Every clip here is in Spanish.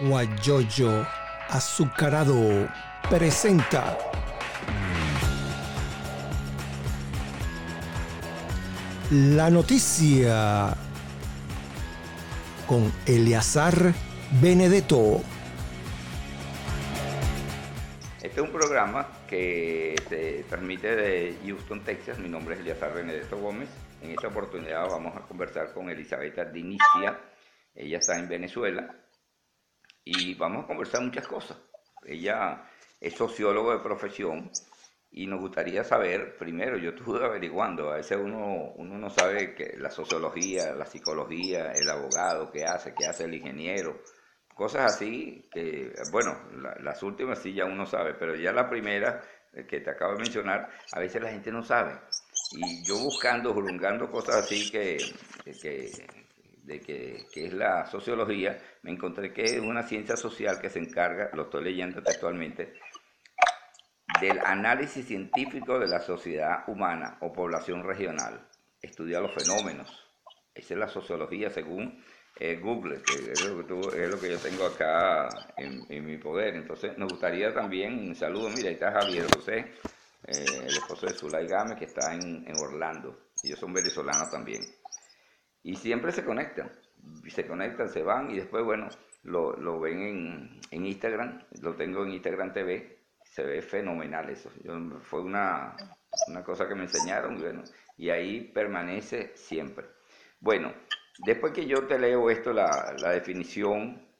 Guayoyo Azucarado presenta la noticia con Eleazar Benedetto. Este es un programa que se transmite de Houston, Texas. Mi nombre es Eleazar Benedetto Gómez. En esta oportunidad vamos a conversar con Elizabeth Dinicia. Ella está en Venezuela y vamos a conversar muchas cosas. Ella es sociólogo de profesión y nos gustaría saber, primero, yo estuve averiguando, a veces uno, uno no sabe que la sociología, la psicología, el abogado, qué hace, qué hace el ingeniero, cosas así que, bueno, las últimas sí ya uno sabe, pero ya la primera que te acabo de mencionar, a veces la gente no sabe. Y yo buscando, jurungando cosas así que, que, de que, que, es la sociología, me encontré que es una ciencia social que se encarga, lo estoy leyendo textualmente, del análisis científico de la sociedad humana o población regional. Estudia los fenómenos. Esa es la sociología según eh, Google, que es lo, que yo tengo acá en, mi poder. Entonces, nos gustaría también, un saludo, mira, ahí está Javier José, eh, el esposo de Zulay Game, que está en, en Orlando. Ellos son venezolanos también. Y siempre se conectan, se conectan, se van y después, bueno, lo, lo ven en, en, Instagram, lo tengo en Instagram TV, se ve fenomenal eso. fue una, una, cosa que me enseñaron y, ahí permanece siempre. Bueno, después que yo te leo esto, la, la definición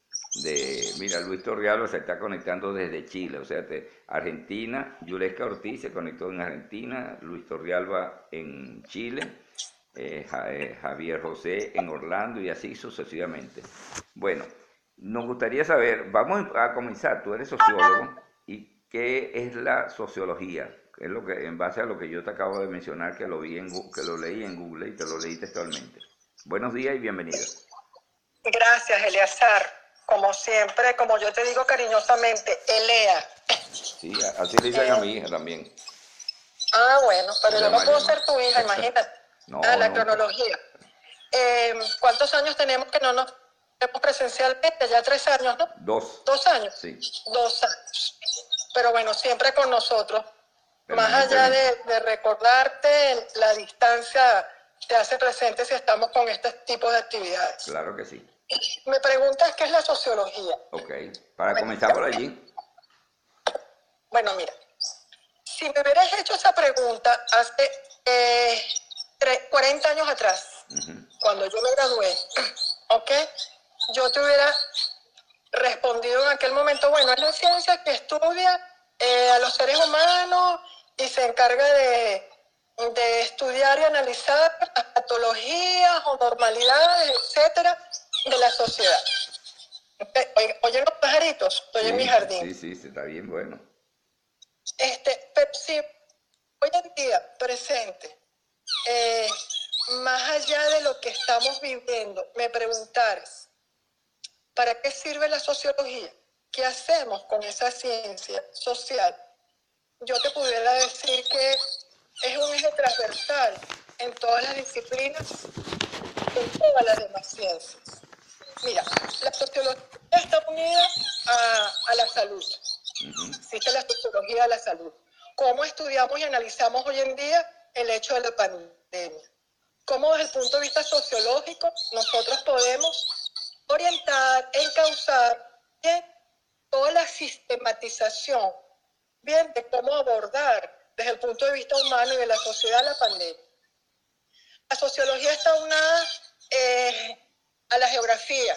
de, mira, Luis Torrialo se está conectando desde Chile, o sea, de Argentina, Yulesca Ortiz se conectó en Argentina, Luis Torrialba en Chile, eh, eh, Javier José en Orlando y así sucesivamente. Bueno, nos gustaría saber, vamos a comenzar, tú eres sociólogo, ¿y qué es la sociología? Es lo que, en base a lo que yo te acabo de mencionar, que lo, vi en, que lo leí en Google y te lo leí textualmente. Buenos días y bienvenido. Gracias, Eleazar. Como siempre, como yo te digo cariñosamente, Elea. Sí, así le dicen a mi hija también. Ah, bueno, pero yo no puedo ser tu hija, imagínate. No, ah, la cronología. Eh, ¿Cuántos años tenemos que no nos vemos presencialmente? Ya tres años, ¿no? Dos. ¿Dos años? Sí. Dos años. Pero bueno, siempre con nosotros. Más allá de, recordarte, la distancia te hace presente si estamos con este tipo de actividades. Claro que sí. Me preguntas qué es la sociología. Ok, para comenzar por allí. Bueno, mira, si me hubieras hecho esa pregunta hace eh, 40 años atrás, cuando yo me gradué, ¿ok? Yo te hubiera respondido en aquel momento, bueno, es la ciencia que estudia eh, a los seres humanos y se encarga de, de estudiar y analizar las patologías o normalidades, etcétera, de la sociedad. Oye, oye los pajaritos, estoy en mi jardín. Sí, sí, está bien bueno. Este, pero hoy en día, presente, eh, más allá de lo que estamos viviendo, me preguntares, ¿para qué sirve la sociología? ¿Qué hacemos con esa ciencia social? Yo te pudiera decir que es un eje transversal en todas las disciplinas, en todas las demás ciencias. Mira, la sociología está unida a, la salud. Existe la sociología de la salud. ¿Cómo estudiamos y analizamos hoy en día el hecho de la pandemia. Cómo desde el punto de vista sociológico nosotros podemos orientar, encauzar bien toda la sistematización, bien de cómo abordar desde el punto de vista humano y de la sociedad la pandemia. La sociología está unada eh, a la geografía,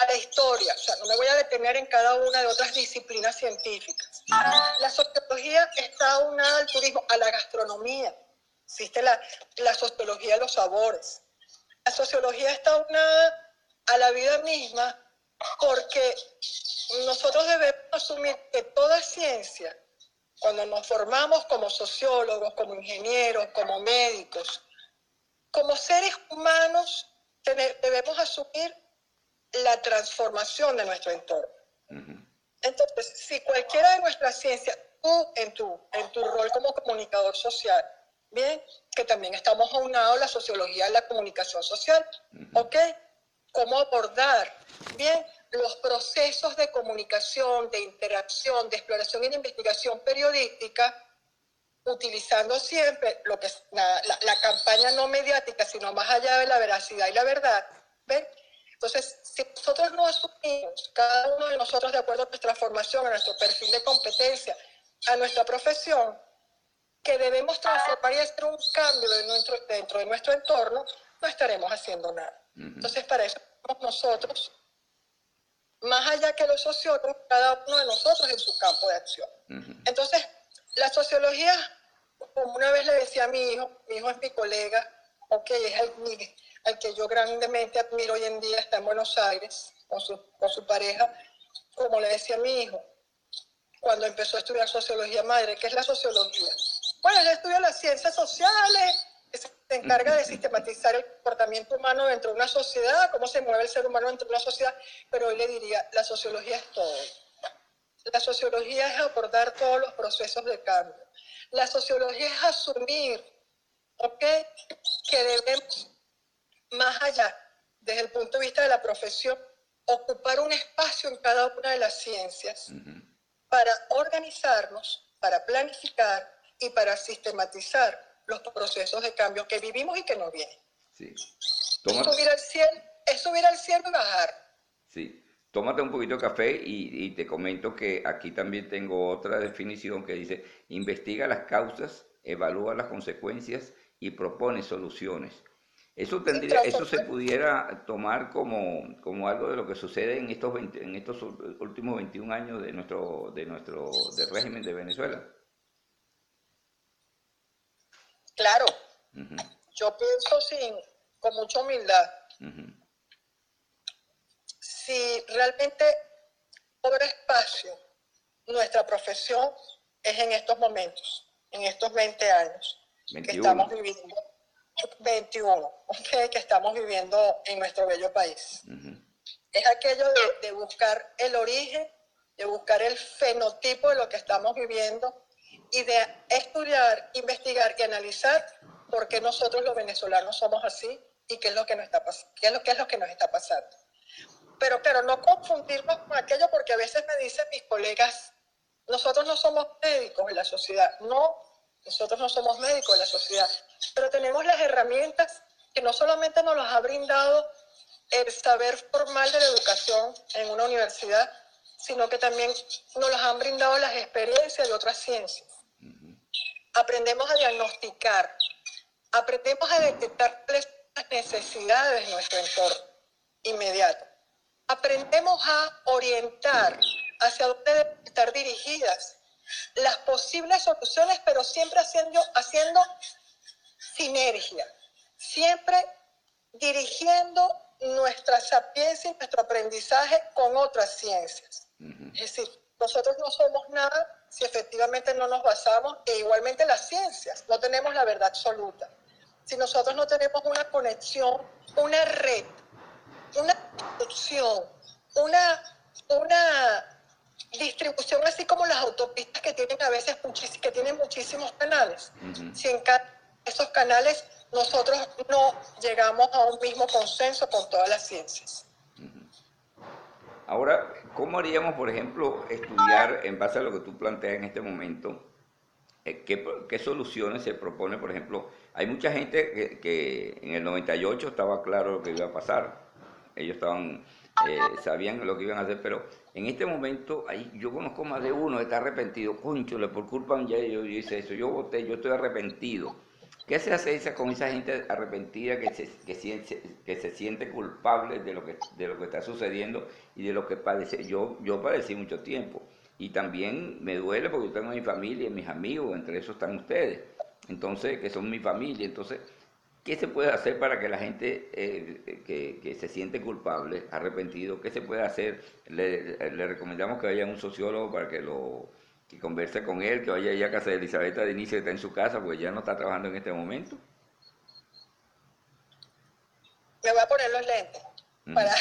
a la historia, o sea, no me voy a detener en cada una de otras disciplinas científicas. La sociología está unada al turismo, a la gastronomía, Existe la, la sociología de los sabores. La sociología está unada a la vida misma porque nosotros debemos asumir que toda ciencia, cuando nos formamos como sociólogos, como ingenieros, como médicos, como seres humanos, debemos asumir la transformación de nuestro entorno. Entonces, si cualquiera de nuestras ciencias, tú en tu, en tu rol como comunicador social, Bien, que también estamos aunados la sociología de la comunicación social. ¿Ok? ¿Cómo abordar? Bien, los procesos de comunicación, de interacción, de exploración y de investigación periodística, utilizando siempre lo que es la, la, campaña no mediática, sino más allá de la veracidad y la verdad. ¿ven? Entonces, si nosotros no asumimos, cada uno de nosotros de acuerdo a nuestra formación, a nuestro perfil de competencia, a nuestra profesión, que debemos transformar y hacer un cambio dentro de nuestro entorno, no estaremos haciendo nada. Entonces, para eso nosotros, más allá que los sociólogos, cada uno de nosotros en su campo de acción. Entonces, la sociología, como una vez le decía a mi hijo, mi hijo es mi colega, ok, es el, al que yo grandemente admiro hoy en día, está en Buenos Aires con su, con su pareja, como le decía a mi hijo, cuando empezó a estudiar sociología madre, ¿qué es la sociología? Bueno, él estudia las ciencias sociales, se encarga de sistematizar el comportamiento humano dentro de una sociedad, cómo se mueve el ser humano dentro de una sociedad, pero hoy le diría, la sociología es todo. La sociología es abordar todos los procesos de cambio. La sociología es asumir ¿ok? que debemos, más allá, desde el punto de vista de la profesión, ocupar un espacio en cada una de las ciencias para organizarnos, para planificar y para sistematizar los procesos de cambio que vivimos y que nos vienen. Sí. Subir al cielo, es subir al cielo y bajar. Sí. Tómate un poquito de café y, y, te comento que aquí también tengo otra definición que dice, investiga las causas, evalúa las consecuencias y propone soluciones. Eso, tendría, eso se pudiera tomar como, como, algo de lo que sucede en estos, en estos últimos 21 años de nuestro, de nuestro del régimen de Venezuela. Claro, yo pienso sin, con mucha humildad. Si realmente cobra espacio nuestra profesión es en estos momentos, en estos 20 años que estamos viviendo, 21, que estamos viviendo en nuestro bello país. Es aquello de, de buscar el origen, de buscar el fenotipo de lo que estamos viviendo y de estudiar, investigar y analizar por qué nosotros los venezolanos somos así y qué es lo que nos está, qué es lo, qué es lo que nos está pasando. Pero claro, no confundirnos con aquello porque a veces me dicen mis colegas, nosotros no somos médicos en la sociedad. No, nosotros no somos médicos en la sociedad, pero tenemos las herramientas que no solamente nos las ha brindado el saber formal de la educación en una universidad, sino que también nos las han brindado las experiencias de otras ciencias aprendemos a diagnosticar, aprendemos a detectar las necesidades de nuestro entorno inmediato. Aprendemos a orientar hacia dónde deben estar dirigidas las posibles soluciones, pero siempre haciendo, haciendo sinergia, siempre dirigiendo nuestra sapiencia y nuestro aprendizaje con otras ciencias. Es decir, nosotros no somos nada si efectivamente no nos basamos, e igualmente las ciencias, no tenemos la verdad absoluta. Si nosotros no tenemos una conexión, una red, una distribución, una, una distribución así como las autopistas que tienen a veces que tienen muchísimos canales. Si en esos canales nosotros no llegamos a un mismo consenso con todas las ciencias. Ahora, ¿cómo haríamos, por ejemplo, estudiar en base a lo que tú planteas en este momento? Eh, ¿Qué, soluciones se propone? Por ejemplo, hay mucha gente que, en el 98 estaba claro lo que iba a pasar. Ellos estaban, eh, sabían lo que iban a hacer, pero en este momento ahí, yo conozco más de uno que está arrepentido. Conchole, por culpa de yo, yo hice eso, yo voté, yo estoy arrepentido. ¿Qué se hace con esa gente arrepentida que se, que, siente, que se siente culpable de lo que, de lo que está sucediendo y de lo que padece? Yo, yo padecí mucho tiempo y también me duele porque yo tengo mi familia, mis amigos, entre esos están ustedes, entonces, que son mi familia. Entonces, ¿qué se puede hacer para que la gente eh, que, que, se siente culpable, arrepentido, qué se puede hacer? Le, le recomendamos que vaya a un sociólogo para que lo que converse con él, que vaya allá a casa de Elizabeth de inicio, que está en su casa, porque ya no está trabajando en este momento. Me voy a poner los lentes. Para,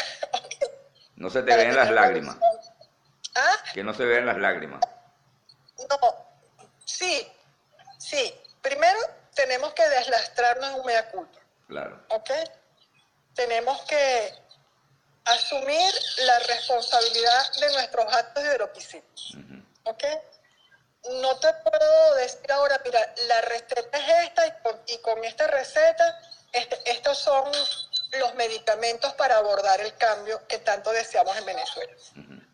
no se te vean las lágrimas. ¿Ah? Que no se vean las lágrimas. No, sí, sí. Primero tenemos que deslastrarnos en un mea culpa. Claro. ¿Ok? Tenemos que asumir la responsabilidad de nuestros actos de heroicidio. ¿Ok? No te puedo decir ahora, mira, la receta es esta y con, esta receta, este, estos son los medicamentos para abordar el cambio que tanto deseamos en Venezuela.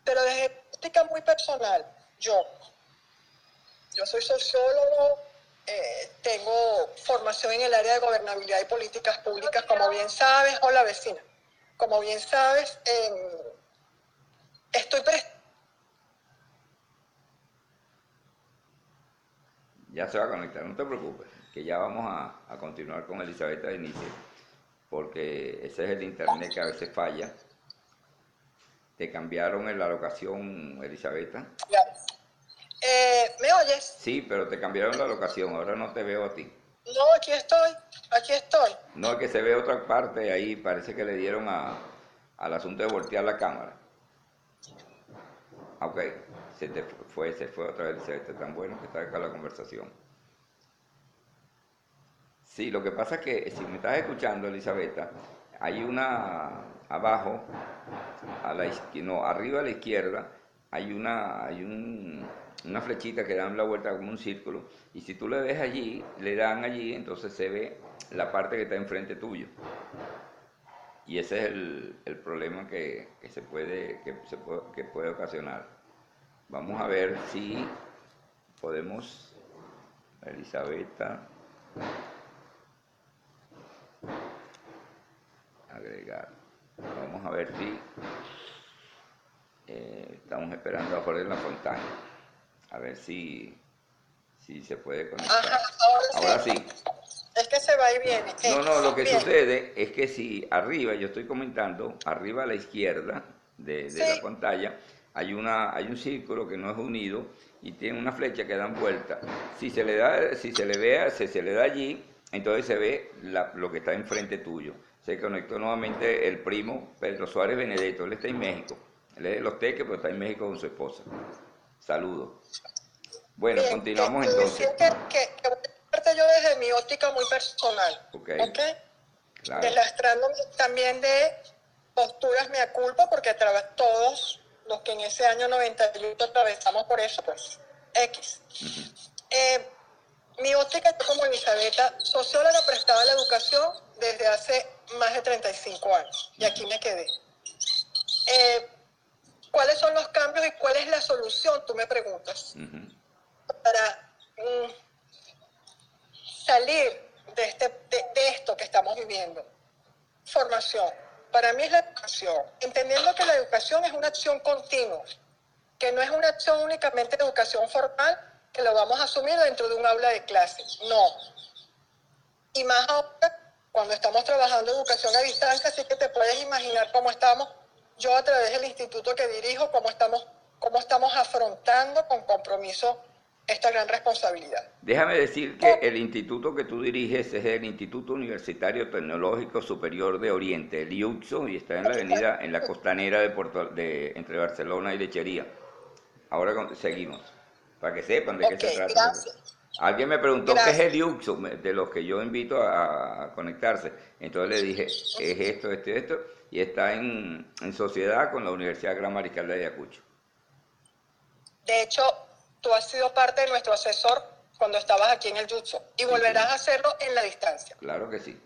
Pero desde práctica muy personal, yo, yo soy sociólogo, eh, tengo formación en el área de gobernabilidad y políticas públicas, como bien sabes, hola vecina, como bien sabes, estoy Ya se va a conectar, no te preocupes, que ya vamos a, a continuar con Elizabeth de inicio, porque ese es el internet que a veces falla. ¿Te cambiaron en la locación, Elizabeth? Eh, ¿Me oyes? Sí, pero te cambiaron la locación, ahora no te veo a ti. No, aquí estoy, aquí estoy. No, es que se ve otra parte ahí, parece que le dieron a, al asunto de voltear la cámara. Ok, se te fue, se fue otra vez, se tan bueno que está acá la conversación. Sí, lo que pasa es que si me estás escuchando, Elisabetta, hay una abajo, a la, no, arriba a la izquierda, hay una, hay un, una flechita que dan la vuelta como un círculo, y si tú le ves allí, le dan allí, entonces se ve la parte que está enfrente tuyo. Y ese es el, problema que, se puede, que, se puede, que puede ocasionar. Vamos a ver si podemos, Elisabetta, agregar. Vamos a ver si eh, estamos esperando a en la Fontana. A ver si, si se puede conectar. ahora, sí. Es que se va y viene. No, no, lo que sucede es que si arriba, yo estoy comentando, arriba a la izquierda de, la pantalla, hay, una, hay un círculo que no es unido y tiene una flecha que dan vuelta. Si se le da, si se le vea, si se le da allí, entonces se ve lo que está enfrente tuyo. Se conectó nuevamente el primo Pedro Suárez Benedetto, él está en México. Él es de los teques, pero está en México con su esposa. Saludos. Bueno, continuamos entonces. Que, que, que, yo desde mi óptica muy personal. Ok. okay? Claro. también de posturas me culpa porque todos los que en ese año 98 atravesamos por eso, pues X. eh, mi óptica como Elisabetta, socióloga prestada la educación desde hace más de 35 años. Y aquí me quedé. Eh, ¿Cuáles son los cambios y cuál es la solución? Tú me preguntas. Para mm, salir de, este, de, esto que estamos viviendo. Formación. Para mí es la educación. Entendiendo que la educación es una acción continua, que no es una acción únicamente de educación formal, que lo vamos a asumir dentro de un aula de clases. No. Y más ahora, cuando estamos trabajando educación a distancia, así que te puedes imaginar cómo estamos, yo a través del instituto que dirijo, cómo estamos, cómo estamos afrontando con compromiso esta gran responsabilidad. Déjame decir que el instituto que tú diriges es el Instituto Universitario Tecnológico Superior de Oriente, el IUXO, y está en la avenida, en la costanera de, Puerto, de entre Barcelona y Lechería. Ahora seguimos para que sepan de qué se trata. Alguien me preguntó qué es el IUXO, de los que yo invito a, conectarse. Entonces le dije, es esto, esto esto, y está en, sociedad con la Universidad Gran Mariscal de Ayacucho. De hecho, tú has sido parte de nuestro asesor cuando estabas aquí en el IUXO y volverás a hacerlo en la distancia. Claro que sí.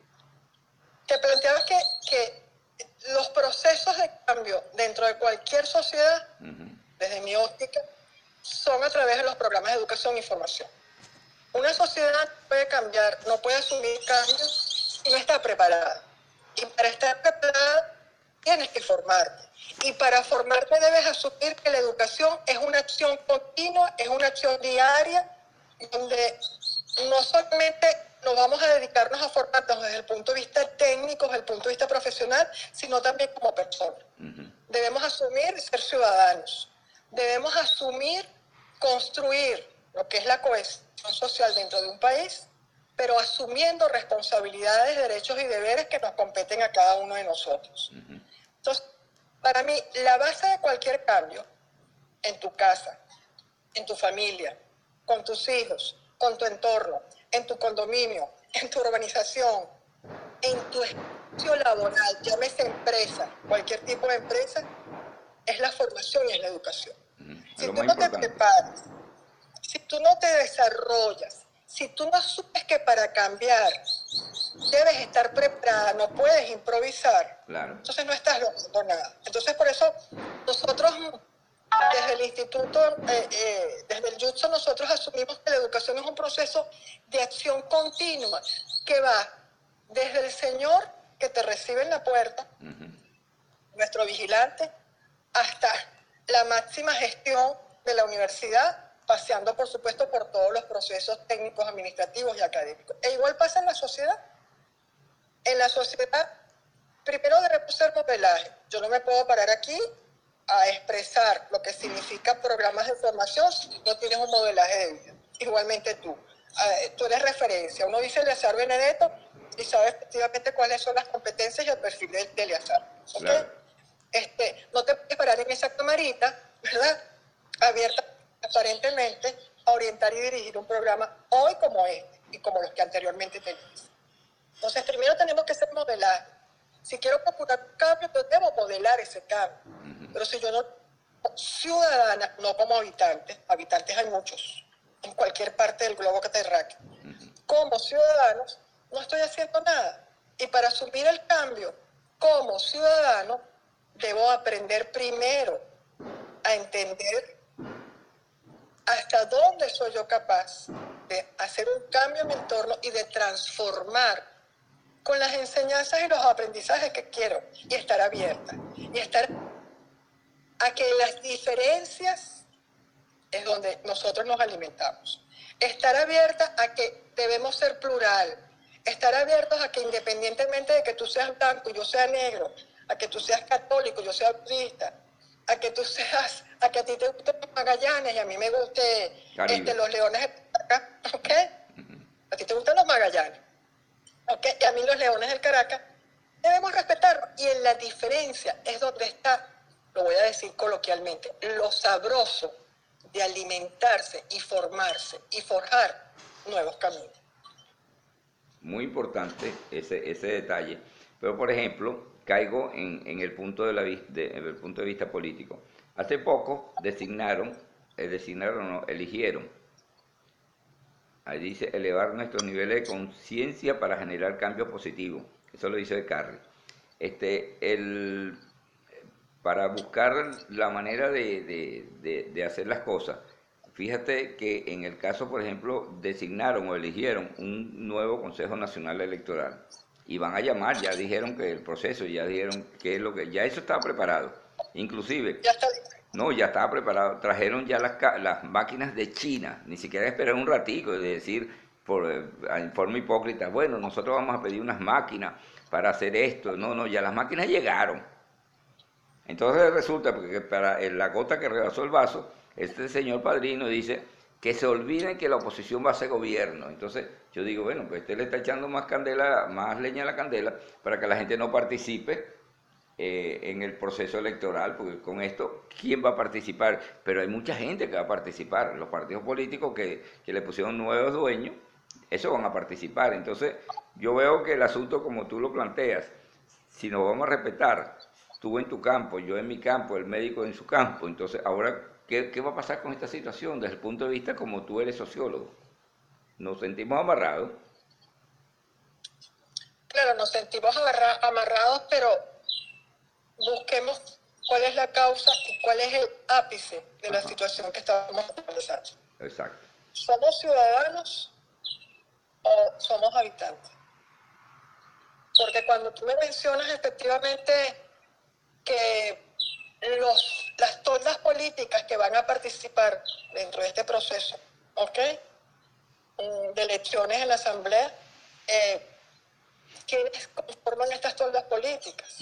Te planteabas que, que los procesos de cambio dentro de cualquier sociedad, desde mi óptica, son a través de los programas de educación e información. Una sociedad puede cambiar, no puede asumir cambios si no está preparada. Y para estar preparada tienes que formarte. Y para formarte debes asumir que la educación es una acción continua, es una acción diaria, donde no solamente nos vamos a dedicarnos a formarnos desde el punto de vista técnico, desde el punto de vista profesional, sino también como personas. Debemos asumir ser ciudadanos debemos asumir, construir lo que es la cohesión social dentro de un país, pero asumiendo responsabilidades, derechos y deberes que nos competen a cada uno de nosotros. Entonces, para mí, la base de cualquier cambio en tu casa, en tu familia, con tus hijos, con tu entorno, en tu condominio, en tu urbanización, en tu espacio laboral, llámese empresa, cualquier tipo de empresa, es la formación y es la educación. Si tú no te preparas, si tú no te desarrollas, si tú no asumes que para cambiar debes estar preparada, no puedes improvisar, entonces no estás logrando nada. Entonces por eso nosotros desde el instituto, eh, eh, desde el Jutsu, nosotros asumimos que la educación es un proceso de acción continua que va desde el señor que te recibe en la puerta, nuestro vigilante, hasta la máxima gestión de la universidad, paseando por supuesto por todos los procesos técnicos, administrativos y académicos. E igual pasa en la sociedad. En la sociedad, primero debemos ser modelaje. Yo no me puedo parar aquí a expresar lo que significa programas de formación si no tienes un modelaje de vida. Igualmente tú. Ah, tú eres referencia. Uno dice Eleazar Benedetto y sabe efectivamente cuáles son las competencias y el perfil de, Eleazar. Este, no te puedes parar en esa camarita, ¿verdad? Abierta aparentemente a orientar y dirigir un programa hoy como este y como los que anteriormente tenías. Entonces, primero tenemos que ser modelaje. Si quiero procurar un cambio, yo debo modelar ese cambio. Pero si yo no, ciudadana, no como habitante, habitantes hay muchos, en cualquier parte del globo terráqueo, como ciudadanos, no estoy haciendo nada. Y para asumir el cambio como ciudadano, debo aprender primero a entender hasta dónde soy yo capaz de hacer un cambio en mi entorno y de transformar con las enseñanzas y los aprendizajes que quiero y estar abierta y estar a que las diferencias es donde nosotros nos alimentamos. Estar abierta a que debemos ser plural, estar abiertos a que independientemente de que tú seas blanco y yo sea negro, a que tú seas católico yo sea budista, a que tú seas, a que a ti te gusten los Magallanes y a mí me guste este, los Leones del Caracas, ¿ok? A ti te gustan los Magallanes, ¿ok? Y a mí los Leones del Caracas, debemos respetarlo. Y en la diferencia es donde está, lo voy a decir coloquialmente, lo sabroso de alimentarse y formarse y forjar nuevos caminos. Muy importante ese, ese detalle. Pero, por ejemplo, caigo en, el, punto de la, el punto de vista político. Hace poco designaron, eh, designaron eligieron, ahí dice, elevar nuestros niveles de conciencia para generar cambios positivos. Eso lo dice de Carri. Este, el, para buscar la manera de, de hacer las cosas. Fíjate que en el caso, por ejemplo, designaron o eligieron un nuevo Consejo Nacional Electoral y van a llamar, ya dijeron que el proceso, ya dijeron que es lo que, ya eso estaba preparado, inclusive. Ya está No, ya estaba preparado, trajeron ya las, las máquinas de China, ni siquiera esperar un ratico de decir por, eh, en forma hipócrita, bueno, nosotros vamos a pedir unas máquinas para hacer esto, no, no, ya las máquinas llegaron. Entonces resulta porque para la gota que rebasó el vaso, este señor padrino dice, que se olviden que la oposición va a ser gobierno. Entonces yo digo, bueno, pues usted le está echando más candela, más leña a la candela para que la gente no participe eh, en el proceso electoral, porque con esto, ¿quién va a participar? Pero hay mucha gente que va a participar, los partidos políticos que, que le pusieron nuevos dueños, eso van a participar. Entonces yo veo que el asunto como tú lo planteas, si nos vamos a respetar, tú en tu campo, yo en mi campo, el médico en su campo, entonces ahora ¿Qué, va a pasar con esta situación desde el punto de vista como tú eres sociólogo? ¿Nos sentimos amarrados? Claro, nos sentimos amarrados, pero busquemos cuál es la causa y cuál es el ápice de la situación que estamos atravesando. Exacto. ¿Somos ciudadanos o somos habitantes? Porque cuando tú me mencionas efectivamente que los, las toldas políticas que van a participar dentro de este proceso, ¿ok? Mm, de elecciones en la Asamblea, eh, ¿quiénes conforman estas toldas políticas?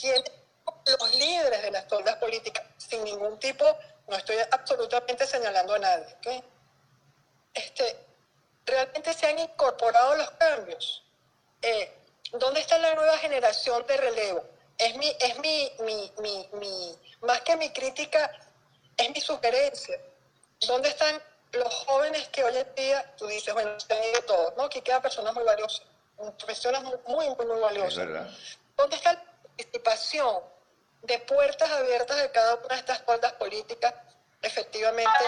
¿Quiénes son los líderes de las toldas políticas? Sin ningún tipo, no estoy absolutamente señalando a nadie, ¿ok? Este, ¿Realmente se han incorporado los cambios? Eh, ¿Dónde está la nueva generación de relevo? Es mi, es mi, mi, mi, mi, más que mi crítica, es mi sugerencia. ¿Dónde están los jóvenes que hoy en día, tú dices, bueno, se han ido todos, ¿no? Aquí quedan personas muy valiosas. Mencionas muy, muy, muy valioso. Es. ¿Dónde está la participación de puertas abiertas de cada una de estas fuerzas políticas, efectivamente,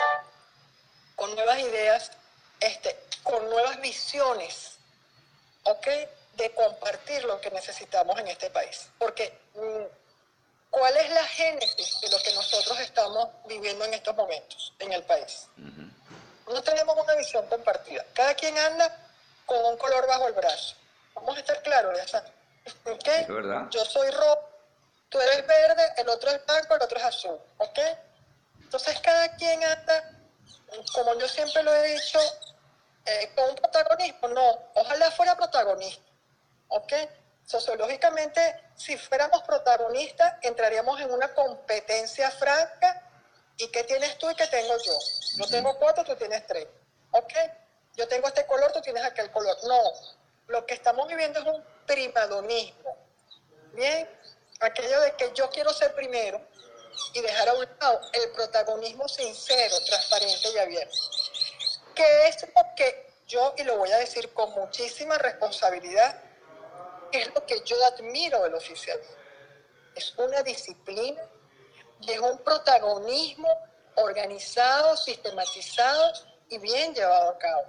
con nuevas ideas, este, con nuevas visiones, ¿ok? De compartir lo que necesitamos en este país. Porque, mm, ¿cuál es la génesis de lo que nosotros estamos viviendo en estos momentos en el país? No tenemos una visión compartida. Cada quien anda con un color bajo el brazo. Vamos a estar claros, ya ¿Ok? Es verdad. Yo soy rojo, tú eres verde, el otro es blanco, el otro es azul. ¿Ok? Entonces cada quien anda, como yo siempre lo he dicho, eh, con un protagonismo. No, ojalá fuera protagonista. ¿Ok? Sociológicamente, si fuéramos protagonistas, entraríamos en una competencia franca. ¿Y qué tienes tú y qué tengo yo? Yo tengo cuatro, tú tienes tres. ¿Ok? Yo tengo este color, tú tienes aquel color. No, lo que estamos viviendo es un primadonismo. Bien, aquello de que yo quiero ser primero y dejar a un lado el protagonismo sincero, transparente y abierto. Que es lo que yo, y lo voy a decir con muchísima responsabilidad, es lo que yo admiro del oficial. Es una disciplina y es un protagonismo organizado, sistematizado y bien llevado a cabo.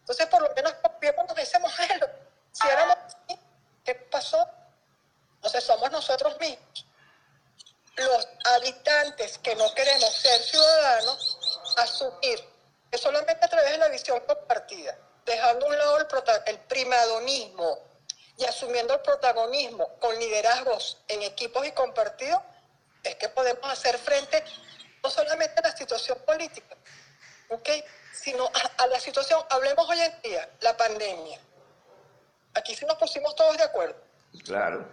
Entonces, por lo menos copiémonos ese modelo. Si éramos así, ¿qué pasó? Entonces, somos nosotros mismos, los habitantes que no queremos ser ciudadanos, asumir que solamente a través de la visión compartida, dejando a un lado el, el primadonismo y asumiendo el protagonismo con liderazgos en equipos y compartidos, es que podemos hacer frente no solamente a la situación política, ¿ok? sino a, la situación, hablemos hoy en día, la pandemia. Aquí sí nos pusimos todos de acuerdo. Claro.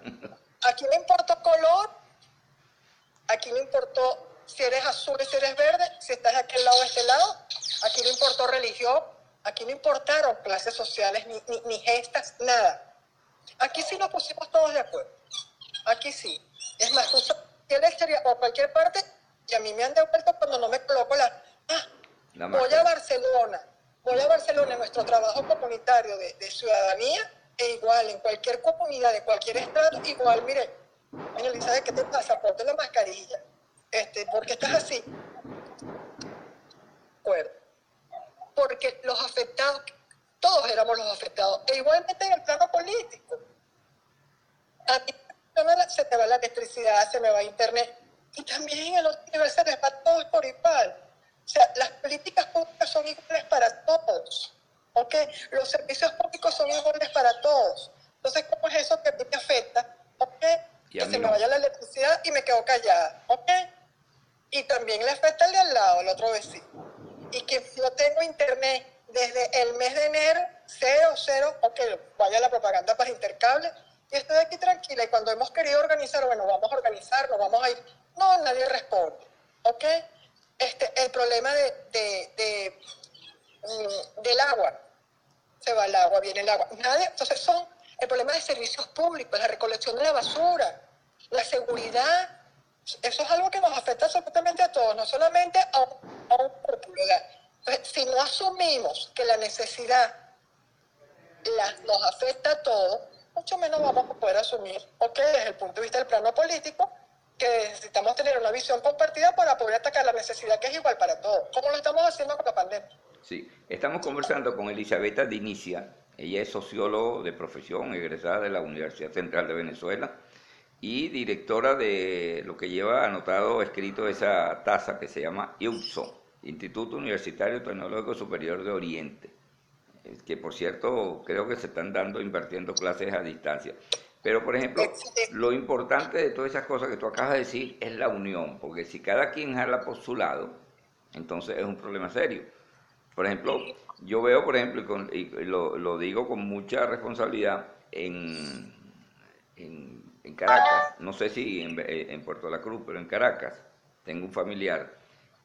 Aquí no importó color, aquí no importó si eres azul y si eres verde, si estás de aquel lado o de este lado, aquí no importó religión, aquí no importaron clases sociales ni, ni gestas, nada. Aquí sí nos pusimos todos de acuerdo. Aquí sí. Es más, tú el exterior o cualquier parte, y a mí me han devuelto cuando no me coloco la... Ah, voy a Barcelona, voy a Barcelona en nuestro trabajo comunitario de, ciudadanía, e igual en cualquier comunidad de cualquier estado, igual, mire, Elizabeth, ¿qué te pasa? Ponte la mascarilla. Este, ¿Por qué estás así? Acuerdo. Porque los afectados, todos éramos los afectados, e igualmente en el plano político. A ti se te va la electricidad, se me va internet, y también en el otro nivel se les va todo por igual. O sea, las políticas públicas son iguales para todos, ¿ok? Los servicios públicos son iguales para todos. Entonces, ¿cómo es eso que a mí me afecta? ¿Ok? Que se me vaya la electricidad y me quedo callada, ¿ok? Y también le afecta al de al lado, el otro vecino. Y que yo tengo internet desde el mes de enero, cero, cero, ok, vaya la propaganda para intercable, y estoy aquí tranquila. Y cuando hemos querido organizar, bueno, vamos a organizarnos, vamos a ir, no, nadie responde, ¿ok? Este, el problema de, de, mm, del agua, se va el agua, viene el agua. Nadie, entonces son el problema de servicios públicos, la recolección de la basura, la seguridad. Eso es algo que nos afecta absolutamente a todos, no solamente a un, a un si no asumimos que la necesidad la, nos afecta a todos, mucho menos vamos a poder asumir, ok, desde el punto de vista del plano político, que necesitamos tener una visión compartida para poder atacar la necesidad que es igual para todos, como lo estamos haciendo con la pandemia. Sí, estamos conversando con Elizabeth Dinicia, ella es sociólogo de profesión, egresada de la Universidad Central de Venezuela y directora de lo que lleva anotado, escrito esa tasa que se llama IUPSO, Instituto Universitario Tecnológico Superior de Oriente, que por cierto creo que se están dando, impartiendo clases a distancia. Pero, por ejemplo, lo importante de todas esas cosas que tú acabas de decir es la unión, porque si cada quien jala por su lado, entonces es un problema serio. Por ejemplo, yo veo, por ejemplo, y, lo, digo con mucha responsabilidad, en, en, Caracas, no sé si en, en, Puerto La Cruz, pero en Caracas, tengo un familiar,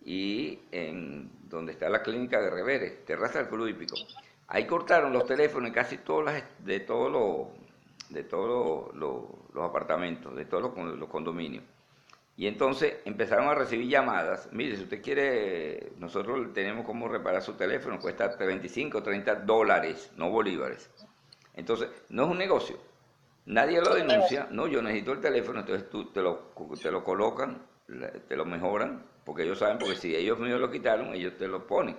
y en donde está la clínica de Reveres, Terraza del Club Hípico, ahí cortaron los teléfonos casi todas las, de todos los de todos los apartamentos, de todos los, condominios. Y entonces empezaron a recibir llamadas. Mire, si usted quiere, nosotros tenemos como reparar su teléfono, cuesta 25, 30 dólares, no bolívares. Entonces, no es un negocio. Nadie lo denuncia. No, yo necesito el teléfono, entonces tú te lo, te lo colocan, te lo mejoran, porque ellos saben, porque si ellos míos lo quitaron, ellos te lo ponen.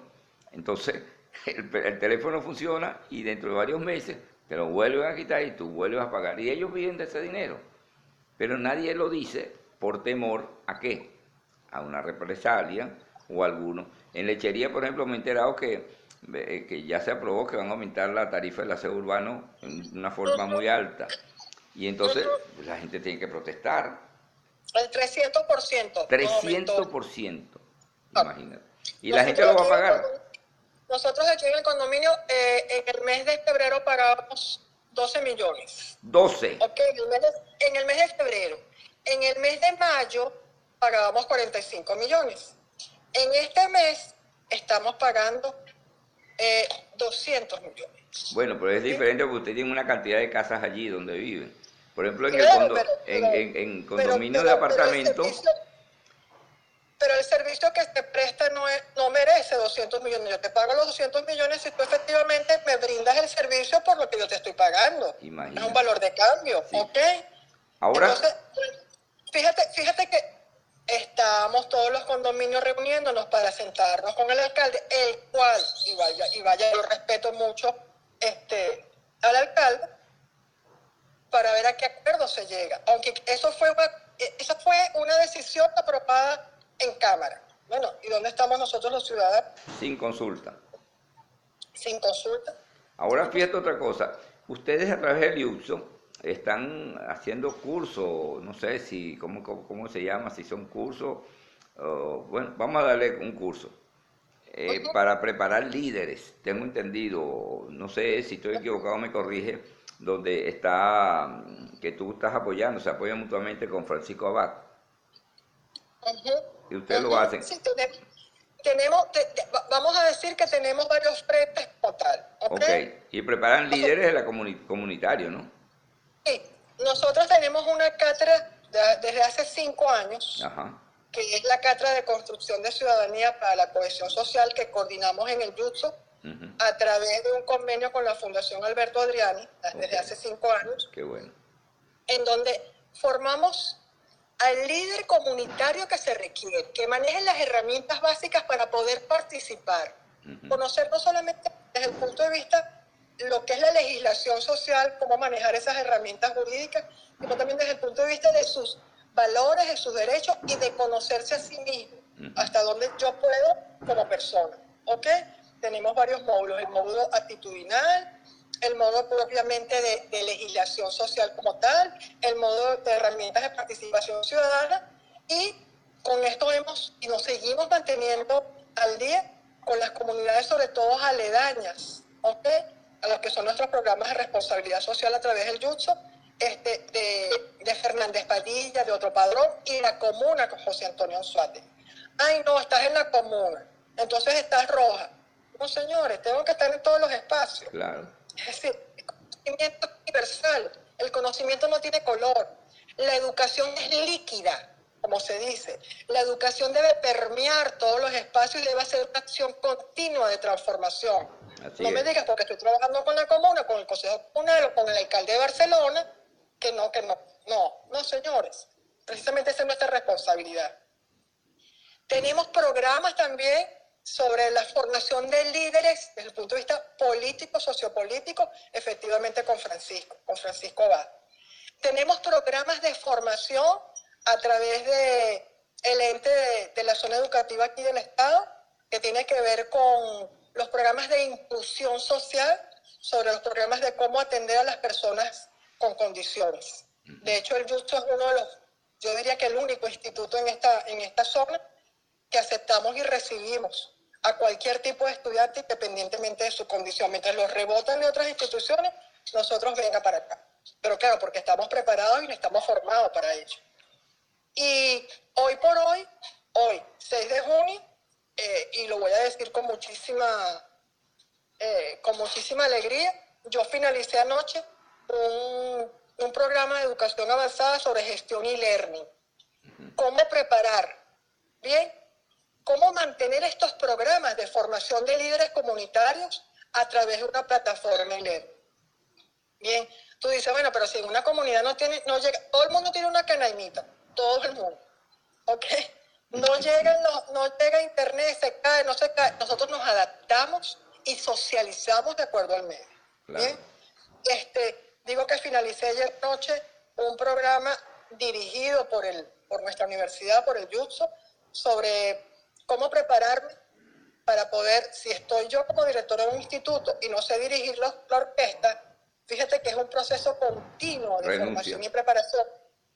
Entonces, el, el teléfono funciona y dentro de varios meses te lo vuelven a quitar y tú vuelves a pagar. Y ellos viven de ese dinero. Pero nadie lo dice por temor a qué? A una represalia o alguno. En lechería, por ejemplo, me he enterado que, eh, que ya se aprobó que van a aumentar la tarifa del aseo urbano en una forma muy alta. Y entonces la gente tiene que protestar. El 300%. 300%. Imagínate. Y la gente lo va a pagar. Nosotros aquí en el condominio, eh, en el mes de febrero pagábamos 12 millones. 12. Ok, en el, mes de, en el mes de febrero. En el mes de mayo pagábamos 45 millones. En este mes estamos pagando eh, 200 millones. Bueno, pero es diferente porque usted tiene una cantidad de casas allí donde viven. Por ejemplo, en, el condo, en, en, en, condominio de apartamentos pero el servicio que te presta no, es, no merece 200 millones. Yo te pago los 200 millones si tú efectivamente me brindas el servicio por lo que yo te estoy pagando. Es un valor de cambio, ¿ok? Ahora... Entonces, fíjate, fíjate que estamos todos los condominios reuniéndonos para sentarnos con el alcalde, el cual, y vaya, y vaya, yo respeto mucho este, al alcalde, para ver a qué acuerdo se llega. Aunque eso fue una, esa fue una decisión aprobada en cámara. Bueno, ¿y dónde estamos nosotros los ciudadanos? Sin consulta. Sin consulta. Ahora fíjate otra cosa. Ustedes a través del IUPSO están haciendo cursos, no sé si, ¿cómo, cómo, se llama? Si son cursos, bueno, vamos a darle un curso. Eh, para preparar líderes, tengo entendido, no sé si estoy equivocado, me corrige, donde está, que tú estás apoyando, se apoya mutuamente con Francisco Abad y ustedes lo hacen. Sí, tenemos, vamos a decir que tenemos varios frentes total. ok, y preparan líderes de la comunitario, ¿no? Sí, nosotros tenemos una cátedra desde hace cinco años, que es la cátedra de construcción de ciudadanía para la cohesión social que coordinamos en el Jutsu a través de un convenio con la Fundación Alberto Adriani desde hace cinco años. Qué bueno. En donde formamos al líder comunitario que se requiere, que maneje las herramientas básicas para poder participar, conocer no solamente desde el punto de vista lo que es la legislación social, cómo manejar esas herramientas jurídicas, sino también desde el punto de vista de sus valores, de sus derechos y de conocerse a sí mismo, hasta dónde yo puedo como persona. ¿Ok? Tenemos varios módulos, el módulo actitudinal, el modo propiamente de, legislación social como tal, el modo de herramientas de participación ciudadana y con esto hemos y nos seguimos manteniendo al día con las comunidades, sobre todo aledañas, ¿ok? A los que son nuestros programas de responsabilidad social a través del YUTSO, este, de, de Fernández Padilla, de Otro Padrón y la comuna con José Antonio Anzuate. Ay, no, estás en la comuna, entonces estás roja. No, señores, tengo que estar en todos los espacios. Claro. Es decir, el conocimiento universal, el conocimiento no tiene color. La educación es líquida, como se dice. La educación debe permear todos los espacios y debe ser una acción continua de transformación. no me digas porque estoy trabajando con la comuna, con el Consejo Comunal o con el alcalde de Barcelona, que no, que no. No, no, señores. Precisamente esa es nuestra responsabilidad. Tenemos programas también sobre la formación de líderes desde el punto de vista político, sociopolítico, efectivamente con Francisco, con Francisco Abad. Tenemos programas de formación a través de el ente de, la zona educativa aquí del Estado, que tiene que ver con los programas de inclusión social, sobre los programas de cómo atender a las personas con condiciones. De hecho, el Justo es uno de los, yo diría que el único instituto en esta, en esta zona que aceptamos y recibimos a cualquier tipo de estudiante independientemente de su condición. Mientras los rebotan de otras instituciones, nosotros venga para acá. Pero claro, porque estamos preparados y estamos formados para ello. Y hoy por hoy, hoy, 6 de junio, eh, y lo voy a decir con muchísima, eh, con muchísima alegría, yo finalicé anoche un, un programa de educación avanzada sobre gestión y learning. ¿Cómo preparar? Bien, cómo mantener estos programas de formación de líderes comunitarios a través de una plataforma en Bien, tú dices, bueno, pero si en una comunidad no tiene, no llega, todo el mundo tiene una canaimita, todo el mundo, ¿ok? No llega, no, no llega internet, se cae, no se cae. Nosotros nos adaptamos y socializamos de acuerdo al medio. Bien, este, digo que finalicé ayer noche un programa dirigido por, el, por nuestra universidad, por el YUTSO, sobre cómo prepararme para poder, si estoy yo como directora de un instituto y no sé dirigir la, orquesta, fíjate que es un proceso continuo de formación y preparación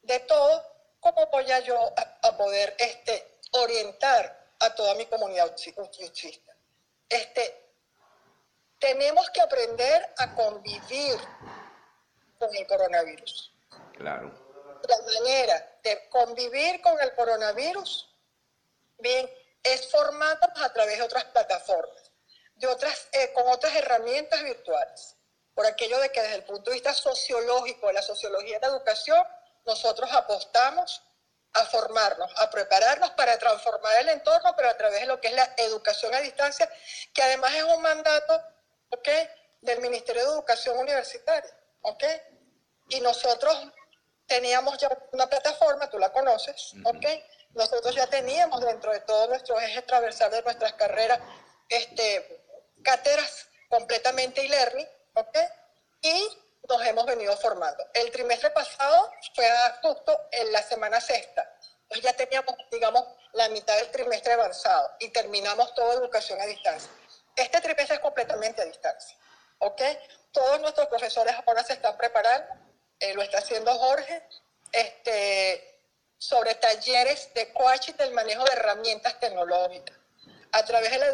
de todo, ¿cómo voy a yo a, poder este, orientar a toda mi comunidad uchista? Este, tenemos que aprender a convivir con el coronavirus. Claro. La manera de convivir con el coronavirus, bien, es formándonos a través de otras plataformas, de otras, eh, con otras herramientas virtuales. Por aquello de que desde el punto de vista sociológico, de la sociología de la educación, nosotros apostamos a formarnos, a prepararnos para transformar el entorno, pero a través de lo que es la educación a distancia, que además es un mandato ¿okay? del Ministerio de Educación Universitaria. ¿okay? Y nosotros teníamos ya una plataforma, tú la conoces, ¿ok? Nosotros ya teníamos dentro de todos nuestros ejes transversales de nuestras carreras este, cátedras completamente e-learning, ¿ok? Y nos hemos venido formando. El trimestre pasado fue justo en la semana sexta. Entonces ya teníamos, digamos, la mitad del trimestre avanzado y terminamos toda educación a distancia. Este trimestre es completamente a distancia, ¿ok? Todos nuestros profesores ahora se están preparando, eh, lo está haciendo Jorge, este, sobre talleres de coaching del manejo de herramientas tecnológicas. A través de la,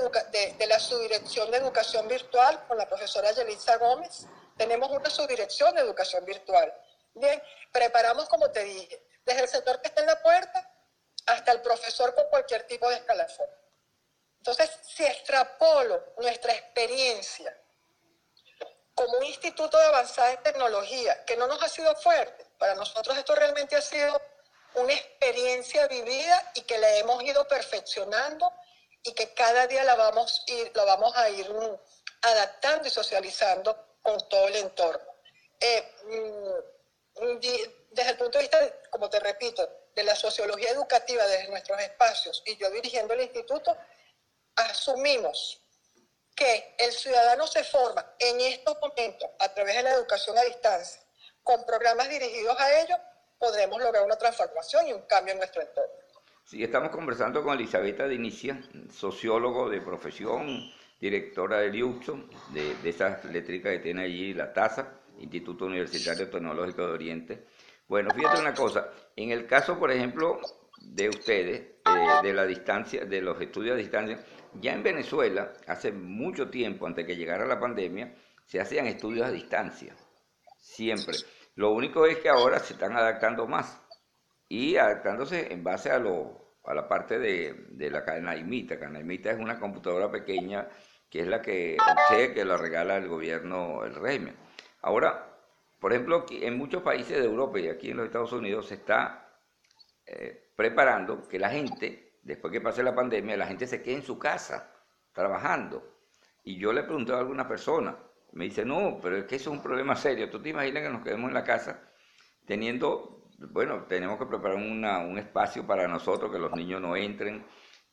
de, la subdirección de educación virtual con la profesora Yelitza Gómez, tenemos una subdirección de educación virtual. Bien, preparamos, como te dije, desde el sector que está en la puerta hasta el profesor con cualquier tipo de escalafón. Entonces, si extrapolo nuestra experiencia como un instituto de avanzada en tecnología, que no nos ha sido fuerte, para nosotros esto realmente ha sido una experiencia vivida y que la hemos ido perfeccionando y que cada día la vamos, ir, la vamos a ir adaptando y socializando con todo el entorno. Eh, mm, desde el punto de vista, como te repito, de la sociología educativa desde nuestros espacios y yo dirigiendo el instituto, asumimos que el ciudadano se forma en estos momentos a través de la educación a distancia, con programas dirigidos a ellos, podremos lograr una transformación y un cambio en nuestro entorno. Sí, estamos conversando con Elizabeth Dinicia, sociólogo de profesión, directora del IUXO, de, de esa eléctrica que tiene allí la TASA, Instituto Universitario Tecnológico de Oriente. Bueno, fíjate una cosa, en el caso, por ejemplo, de ustedes, eh, de la distancia, de los estudios a distancia, ya en Venezuela, hace mucho tiempo, antes que llegara la pandemia, se hacían estudios a distancia, siempre. Lo único es que ahora se están adaptando más y adaptándose en base a, lo, a la parte de, de la canaimita. Canaimita es una computadora pequeña que es la que, que la regala el gobierno, el régimen. Ahora, por ejemplo, en muchos países de Europa y aquí en los Estados Unidos se está eh, preparando que la gente, después que pase la pandemia, la gente se quede en su casa trabajando. Y yo le pregunté a alguna persona, me dice, no, pero es que eso es un problema serio. ¿Tú te imaginas que nos quedemos en la casa teniendo, bueno, tenemos que preparar un espacio para nosotros, que los niños no entren,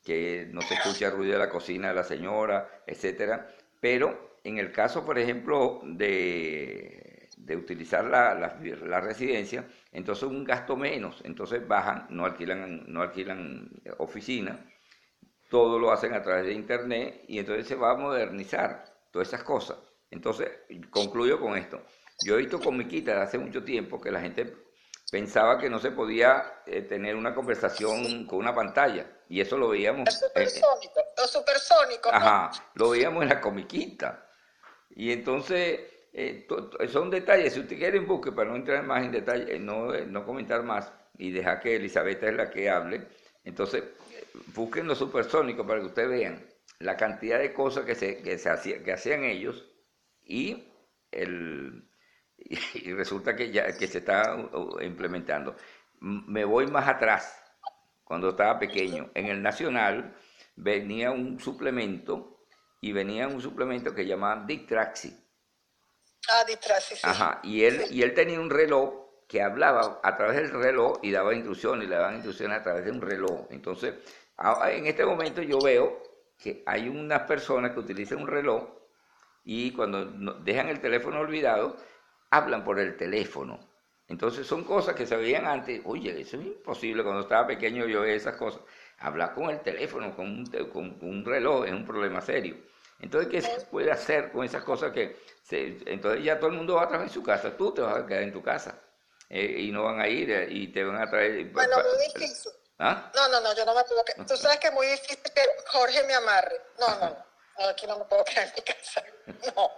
que no se escuche ruido de la cocina de la señora, etcétera. Pero en el caso, por ejemplo, de, de utilizar la, la, residencia, entonces un gasto menos. Entonces bajan, no alquilan, no alquilan oficina, todo lo hacen a través de internet y entonces se va a modernizar todas esas cosas. Entonces, concluyo con esto. Yo he visto comiquitas de hace mucho tiempo que la gente pensaba que no se podía eh, tener una conversación con una pantalla. Y eso lo veíamos. supersónico, lo supersónico. Ajá, lo veíamos en la comiquita. Y entonces, eh, son detalles. Si usted quiere, busque para no entrar más en detalle, no, no comentar más y dejar que Elizabeth es la que hable. Entonces, busquen lo supersónico para que ustedes vean la cantidad de cosas que, se, que, se que hacían ellos y, el, y resulta que ya que se está implementando. Me voy más atrás, cuando estaba pequeño. En el Nacional venía un suplemento y venía un suplemento que llamaban Dick Traxi. Ah, distraer, sí. Ajá, y él, y él tenía un reloj que hablaba a través del reloj y daba instrucciones, y le daban instrucciones a través de un reloj. Entonces, en este momento yo veo que hay unas personas que utilizan un reloj y cuando dejan el teléfono olvidado, hablan por el teléfono. Entonces son cosas que se veían antes, oye, eso es imposible, cuando estaba pequeño yo veía esas cosas. Hablar con el teléfono, con un, con un reloj, es un problema serio. Entonces, ¿qué se puede hacer con esas cosas que... se- entonces ya todo el mundo va a trabajar en su casa, tú te vas a quedar en tu casa eh, y no van a ir eh, y te van a traer... Bueno, muy difícil. ¿Ah? No, no, no, yo no me puedo quedar. Tú sabes que es muy difícil que Jorge me amarre. No, no, no. No, aquí no me puedo quedar en mi casa. No.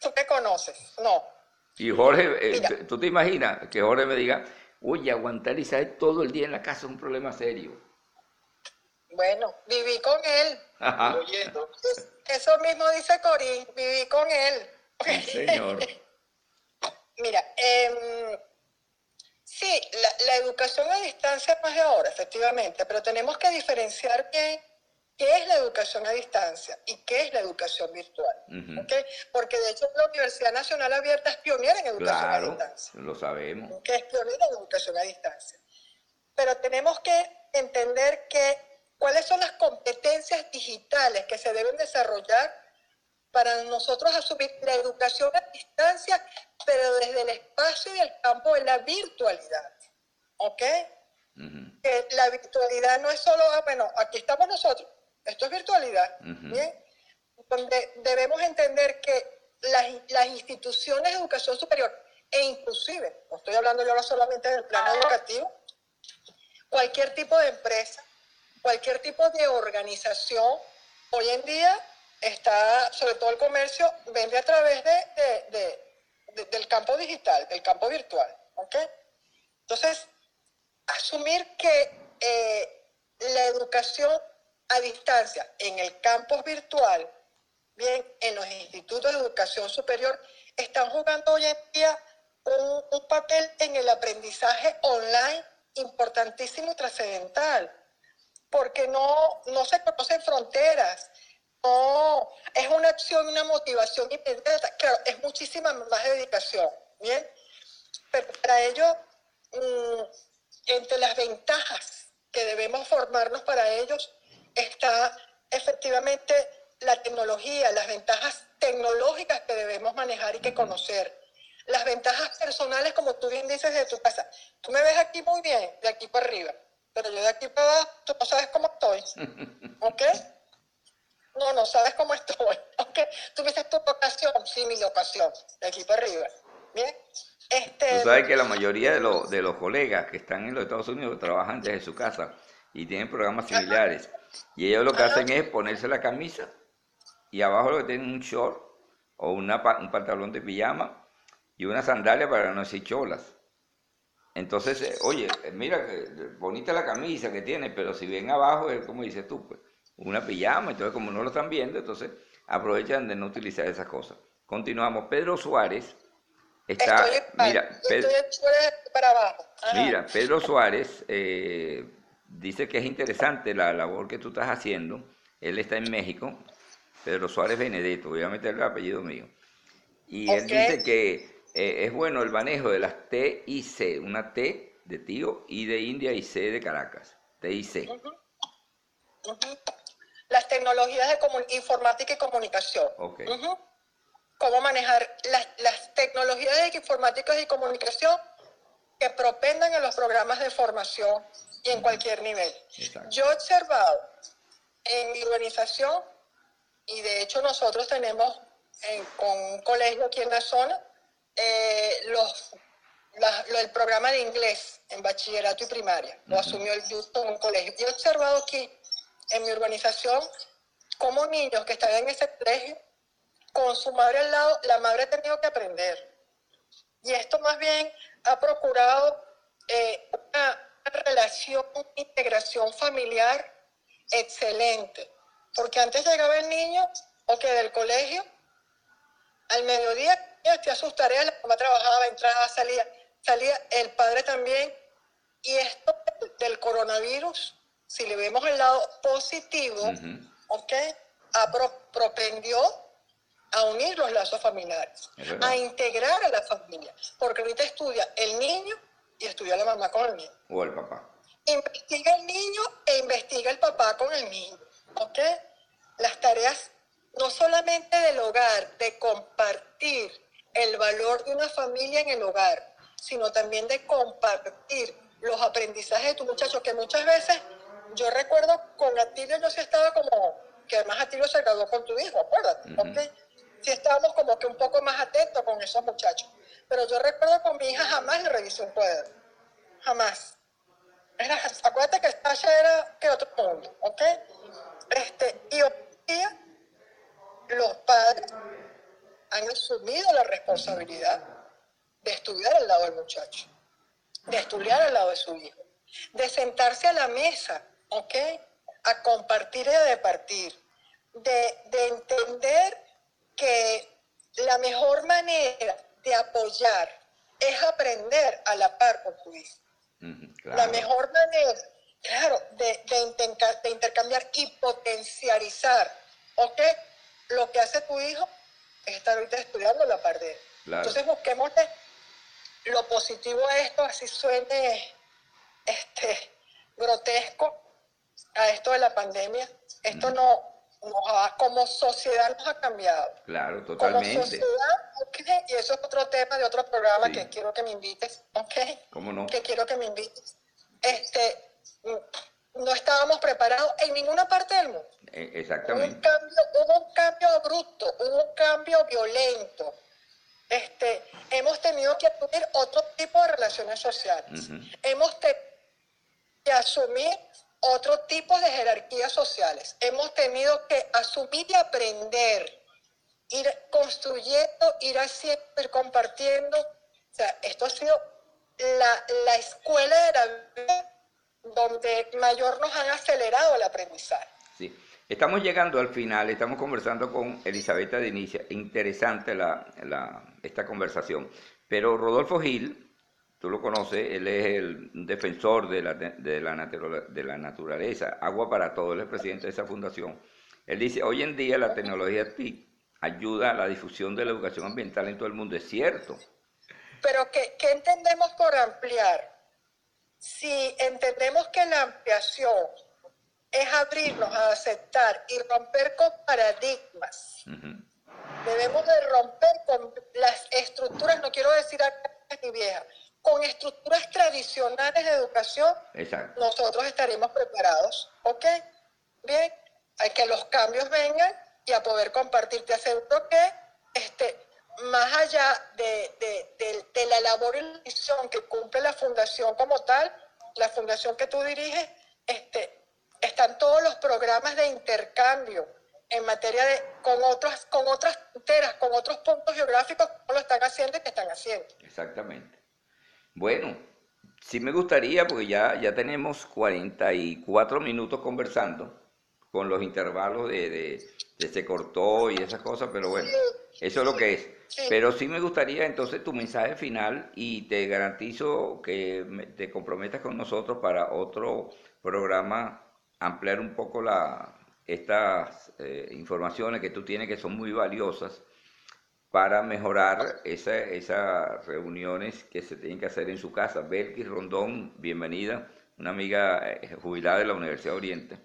Tú me conoces. No. Y Jorge, eh, ¿tú te imaginas que Jorge me diga, oye, aguantar Isabel todo el día en la casa es un problema serio? Bueno, viví con él. Ajá. Es- Eso mismo dice Corín, viví con él. Sí, señor. Mira, em, sí, la, la educación a distancia es más de ahora, efectivamente, pero tenemos que diferenciar bien qué es la educación a distancia y qué es la educación virtual. Ujú. ¿ok? Porque de hecho la Universidad Nacional Abierta es pionera en educación a Claro, distancia lo sabemos. que es pionera en educación a distancia. Pero tenemos que entender que cuáles son las competencias digitales que se deben desarrollar para nosotros asumir la educación a distancia, pero desde el espacio y el campo de la virtualidad. ¿Ok? Ujú. que la virtualidad no es solo, ah, bueno, aquí estamos nosotros, esto es virtualidad. ¿bien? Donde debemos entender que las, las instituciones de educación superior, e inclusive, no estoy hablando yo ahora solamente del plano educativo, cualquier tipo de empresa, cualquier tipo de organización, hoy en día está, sobre todo el comercio, vende a través de, de- de- de- del campo digital, del campo virtual. Entonces, asumir que eh, la educación a distancia en el campus virtual, bien, en los institutos de educación superior, están jugando hoy en día un, un papel en el aprendizaje online importantísimo y trascendental, porque no, no se conocen fronteras, no, es una acción, una motivación inmediata, claro, es muchísima más dedicación, bien, pero para ello, mm, entre las ventajas que debemos formarnos para ellos está efectivamente la tecnología, las ventajas tecnológicas que debemos manejar y que conocer. Las ventajas personales, como tú bien dices, de tu casa. Tú me ves aquí muy bien, de aquí para arriba, pero yo de aquí para abajo, tú no sabes cómo estoy. ¿Ok? No, no sabes cómo estoy. ¿Ok? Tú me dices tu locación, sí, mi locación, de aquí para arriba. Bien. Este, Tú sabes que la mayoría de, los de los colegas que están en los Estados Unidos trabajan desde su casa y tienen programas similares. Y ellos lo que hacen es ponerse la camisa y abajo lo que tienen un short o una, un pantalón de pijama y una sandalia para no decir cholas. Entonces, eh, oye, eh, mira, que bonita la camisa que tiene, pero si ven abajo es como dices tú, pues, una pijama, entonces como no lo están viendo, entonces aprovechan de no utilizar esas cosas. Continuamos. Pedro Suárez está, estoy mira, Pedro- estoy para abajo. Mira, Pedro Suárez eh, dice que es interesante la labor que tú estás haciendo. Él está en México, Pedro Suárez Benedetto, voy a meterle el apellido mío. Y él dice que eh, es bueno el manejo de las T y C, una T de tío, I de India y C de Caracas. T y C. Las tecnologías de informática y comunicación. Cómo manejar las, las tecnologías de informática y comunicación que propendan en los programas de formación y en cualquier nivel. Exacto. Yo he observado en mi organización, y de hecho nosotros tenemos en- con un colegio aquí en la zona, eh, los, la- lo- el programa de inglés en bachillerato y primaria. Lo asumió el Houston, un colegio. Y he observado aquí en mi organización cómo niños que están en ese colegio, con su madre al lado, la madre ha tenido que aprender. Y esto más bien ha procurado eh, una, una relación, una integración familiar excelente. Porque antes llegaba el niño, o que del colegio, al mediodía hacía sus tareas, la mamá trabajaba, entraba, salía, salía el padre también. Y esto del- coronavirus, si le vemos el lado positivo, Ujú. ¿ok? Ha pro- propendió a unir los lazos familiares, a integrar a la familia, porque ahorita estudia el niño y estudia la mamá con el niño. O el papá. Investiga el niño e investiga el papá con el niño, ¿ok? Las tareas no solamente del hogar, de compartir el valor de una familia en el hogar, sino también de compartir los aprendizajes de tu muchacho, que muchas veces yo recuerdo con Atilio yo sí estaba como, que además Atilio se graduó con tu hijo, acuérdate, ¿ok? Sí estábamos como que un poco más atentos con esos muchachos. Pero yo recuerdo con mi hija jamás le revisé un cuaderno, jamás. Era, acuérdate que Sasha era que otro mundo, ¿ok? Este, y hoy día los padres han asumido la responsabilidad de estudiar al lado del muchacho, de estudiar al lado de su hijo, de sentarse a la mesa, ¿ok? A compartir y a departir, de, de entender que la mejor manera de apoyar es aprender a la par con tu hijo. La mejor manera, claro, de, de, intercambiar y potencializar, ¿ok? Lo que hace tu hijo es estar ahorita estudiando la par de él. Entonces busquemos lo positivo a esto, así suene este, grotesco a esto de la pandemia. Esto no, como sociedad nos ha cambiado. Claro, totalmente. Como sociedad, y eso es otro tema de otro programa que quiero que me invites, ¿ok? ¿Cómo no? Que quiero que me invites. Este, no estábamos preparados en ninguna parte del mundo. E, exactamente. Hubo un cambio, hubo un cambio abrupto, hubo un cambio violento. Este, hemos tenido que asumir otro tipo de relaciones sociales. Hemos tenido que asumir otro tipo de jerarquías sociales. Hemos tenido que asumir y aprender, ir construyendo, ir haciendo, ir compartiendo. O sea, esto ha sido la, la escuela de la vida donde mayor nos han acelerado el aprendizaje. Sí. Estamos llegando al final, estamos conversando con Elizabeth de Inicia. Interesante la, la, esta conversación. Pero Rodolfo Gil, tú lo conoces, él es el defensor de la, de la, de la naturaleza, Agua para Todos, él es presidente de esa fundación. Él dice, hoy en día la tecnología TIC ayuda a la difusión de la educación ambiental en todo el mundo, es cierto. Pero ¿qué, qué entendemos por ampliar? Si entendemos que la ampliación es abrirnos a aceptar y romper con paradigmas, debemos de romper con las estructuras, no quiero decir acá ni vieja, con estructuras tradicionales de educación, nosotros estaremos preparados, ¿ok? Bien, hay que los cambios vengan y a poder compartir. Te aseguro que este, más allá de, de, la labor y la misión que cumple la fundación como tal, la fundación que tú diriges, este, están todos los programas de intercambio en materia de con otras con otras fronteras, con otros puntos geográficos, como lo están haciendo y que están haciendo. Exactamente. Bueno, sí me gustaría, porque ya, ya tenemos 44 minutos conversando con los intervalos de, de, se cortó y esas cosas, pero bueno, eso es lo que es. Pero sí me gustaría entonces tu mensaje final y te garantizo que te comprometas con nosotros para otro programa, ampliar un poco la, estas eh, informaciones que tú tienes que son muy valiosas para mejorar esas reuniones que se tienen que hacer en su casa. Belkis Rondón, bienvenida, una amiga eh, jubilada de la Universidad de Oriente,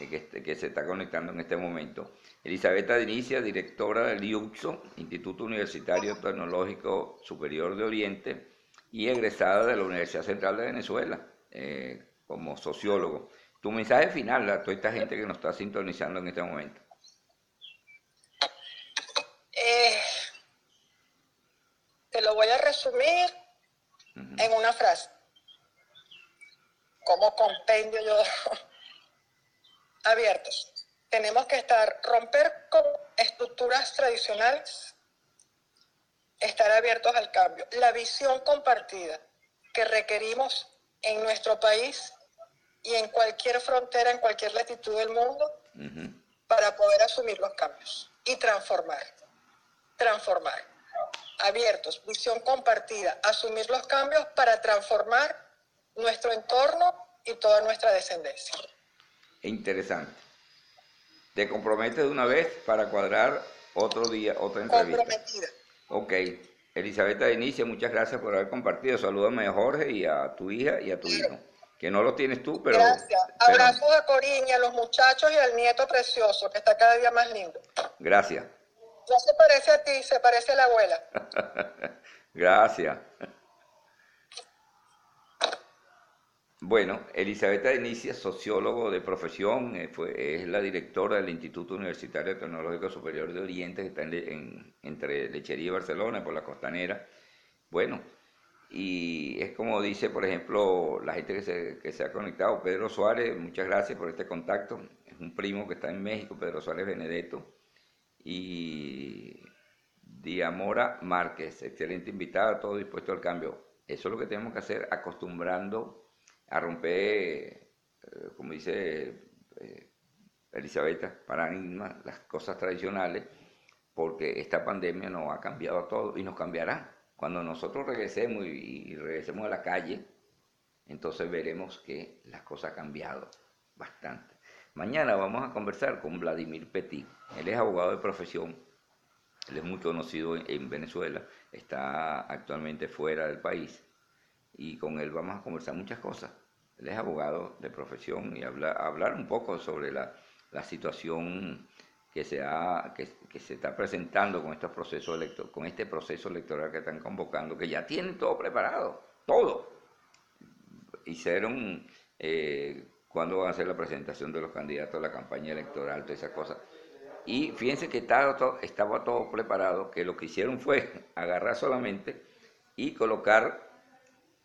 eh, que, se está conectando en este momento. Elizabeth Dinicia, directora del IUXO, Instituto Universitario Tecnológico Superior de Oriente, y egresada de la Universidad Central de Venezuela eh, como sociólogo. Tu mensaje final a toda esta gente que nos está sintonizando en este momento. Te en una frase. Como compendio yo abiertos. Tenemos que estar, romper con estructuras tradicionales, estar abiertos al cambio. La visión compartida que requerimos en nuestro país y en cualquier frontera, en cualquier latitud del mundo, para poder asumir los cambios y transformar. Transformar abiertos, visión compartida, asumir los cambios para transformar nuestro entorno y toda nuestra descendencia. Interesante. Te comprometes de una vez para cuadrar otro día, otra entrevista. Comprometida. Ok. Elizabeth Inicia, muchas gracias por haber compartido. Salúdame a Jorge y a tu hija y a tu hijo. Que no lo tienes tú, pero... Gracias. pero- Abrazos a Coriña, a los muchachos y al nieto precioso, que está cada día más lindo. Gracias. No se parece a ti, se parece a la abuela. Gracias. Bueno, Elizabeth Inicia, sociólogo de profesión, eh, es la directora del Instituto Universitario Tecnológico Superior de Oriente, que está en- entre Lechería y Barcelona, por la costanera. Bueno, y es como dice, por ejemplo, la gente que se, que se ha conectado, Pedro Suárez, muchas gracias por este contacto. Es un primo que está en México, Pedro Suárez Benedetto. Y Diamora Márquez, excelente invitada, todo dispuesto al cambio. Eso es lo que tenemos que hacer, acostumbrando a romper, eh, como dice eh, Elizabeth, paradigmas, las cosas tradicionales, porque esta pandemia nos ha cambiado todo y nos cambiará. Cuando nosotros regresemos y regresemos a la calle, entonces veremos que las cosas han cambiado bastante. Mañana vamos a conversar con Vladimir Petit. Él es abogado de profesión, él es muy conocido en, en Venezuela, está actualmente fuera del país y con él vamos a conversar muchas cosas. Él es abogado de profesión y habla, hablar un poco sobre la, la situación que se, ha, que, que se está presentando con, estos procesos electo- con este proceso electoral que están convocando, que ya tienen todo preparado, todo. Hicieron eh, cuándo van a hacer la presentación de los candidatos, la campaña electoral, todas esas cosas. Y fíjense que estaba todo, preparado, que lo que hicieron fue agarrar solamente y colocar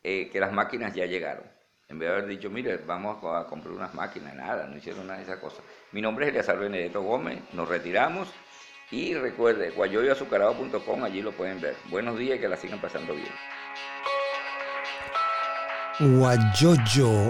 eh, que las máquinas ya llegaron. En vez de haber dicho, mire, vamos a, a comprar unas máquinas, nada, no hicieron nada de esas cosas. Mi nombre es Eleazar Benedetto Gómez, nos retiramos y recuerde, guayoyoazucarado.com, allí lo pueden ver. Buenos días y que la sigan pasando bien. Guayoyo